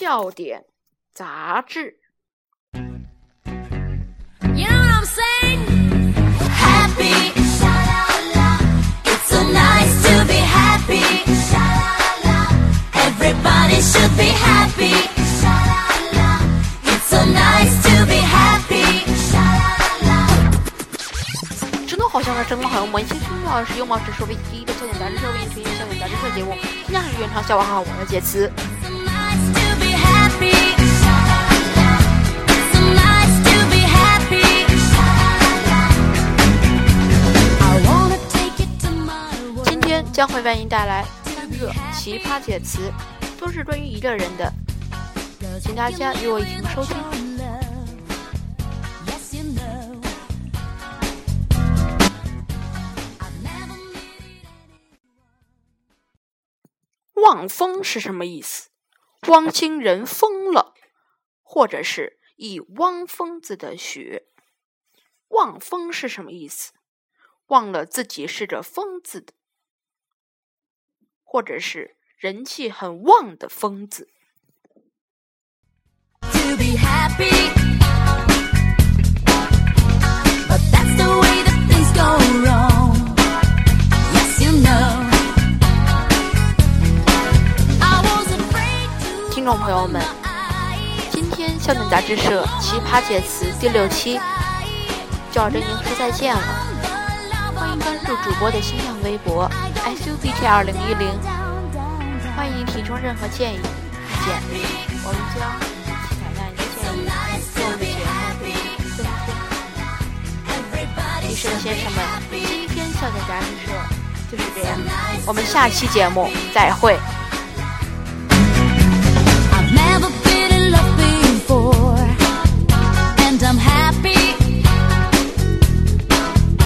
笑点杂志。真的好像是真的，好像文心听到是幽默之说为第一个笑点杂志社为你推荐笑点杂志社节目，现在是原创笑话哈，我的解词。将会为您带来三个奇葩解词，都是关于一个人的，请大家与我一同收听。望风是什么意思？汪星人疯了，或者是一汪疯子的雪。望风是什么意思？忘了自己是个疯子的，或者是人气很旺的疯子。听众朋友们，今天笑点杂志社奇葩解词第六期就要跟您说再见了。欢迎关注主播的新浪微博 SUBT 二零一零，欢迎提出任何建议意见，我们将采纳您的建议，为我们的节目增添。女士们、先生们，今天笑点杂志社就是这样，我们下期节目再会。